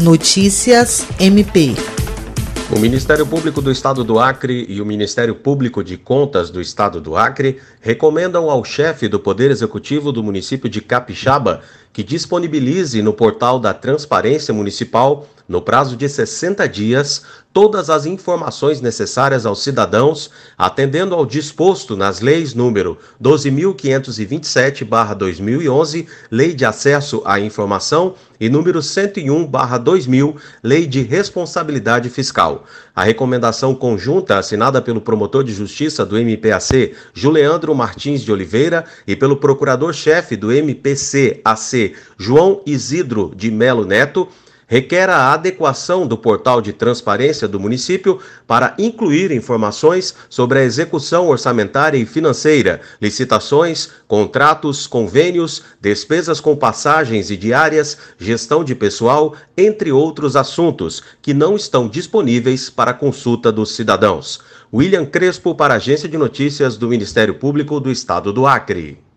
Notícias MP. O Ministério Público do Estado do Acre e o Ministério Público de Contas do Estado do Acre recomendam ao chefe do Poder Executivo do município de Capixaba que disponibilize no portal da Transparência Municipal, no prazo de 60 dias, todas as informações necessárias aos cidadãos, atendendo ao disposto nas leis número 12.527/2011, Lei de Acesso à Informação, e número 101/2000, Lei de Responsabilidade Fiscal. A recomendação conjunta assinada pelo promotor de justiça do MPAC, Juliandro Martins de Oliveira, e pelo procurador-chefe do MPC-AC, João Isidro de Melo Neto, requer a adequação do portal de transparência do município para incluir informações sobre a execução orçamentária e financeira, licitações, contratos, convênios, despesas com passagens e diárias, gestão de pessoal, entre outros assuntos que não estão disponíveis para consulta dos cidadãos. William Crespo para a Agência de Notícias do Ministério Público do Estado do Acre.